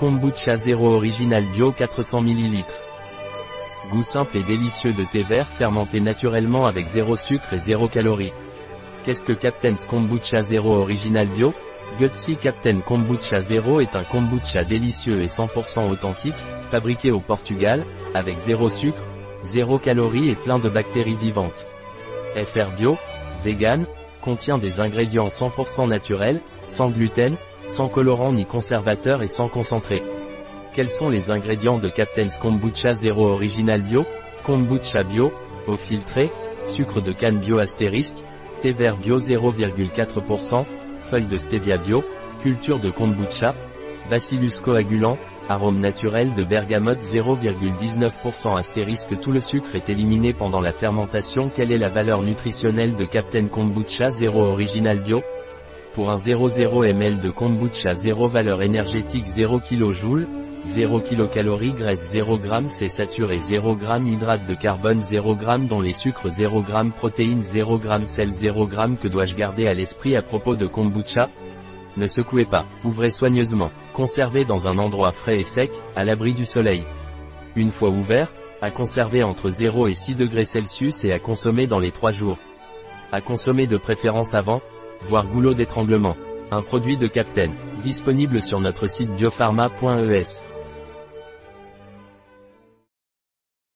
Kombucha Zero Original Bio 400 ml. Goût simple et délicieux de thé vert fermenté naturellement avec zéro sucre et zéro calories. Qu'est-ce que Captain's Kombucha Zero Original Bio? Gutsy Captain Kombucha Zero est un kombucha délicieux et 100% authentique, fabriqué au Portugal, avec zéro sucre, zéro calories et plein de bactéries vivantes. FR Bio, vegan, contient des ingrédients 100% naturels, sans gluten, sans colorant ni conservateur et sans concentré. Quels sont les ingrédients de Captain's Kombucha Zero Original Bio Kombucha Bio, eau filtrée, sucre de canne bio astérisque, thé vert bio 0,4%, feuilles de stevia bio, culture de kombucha, bacillus coagulant, arôme naturel de bergamote 0,19% astérisque. Tout le sucre est éliminé pendant la fermentation. Quelle est la valeur nutritionnelle de Captain Kombucha Zero Original Bio? Pour un 0,0 ml de kombucha 0 valeur énergétique 0 kJ, 0 kcal graisse 0 g c'est saturé 0 g hydrate de carbone 0 g dont les sucres 0 g protéines 0 g sel 0 g que dois-je garder à l'esprit à propos de kombucha? Ne secouez pas, ouvrez soigneusement, conservez dans un endroit frais et sec, à l'abri du soleil. Une fois ouvert, à conserver entre 0 et 6 degrés Celsius et à consommer dans les 3 jours. À consommer de préférence avant, voire goulot d'étranglement. Un produit de Captain, disponible sur notre site biopharma.es.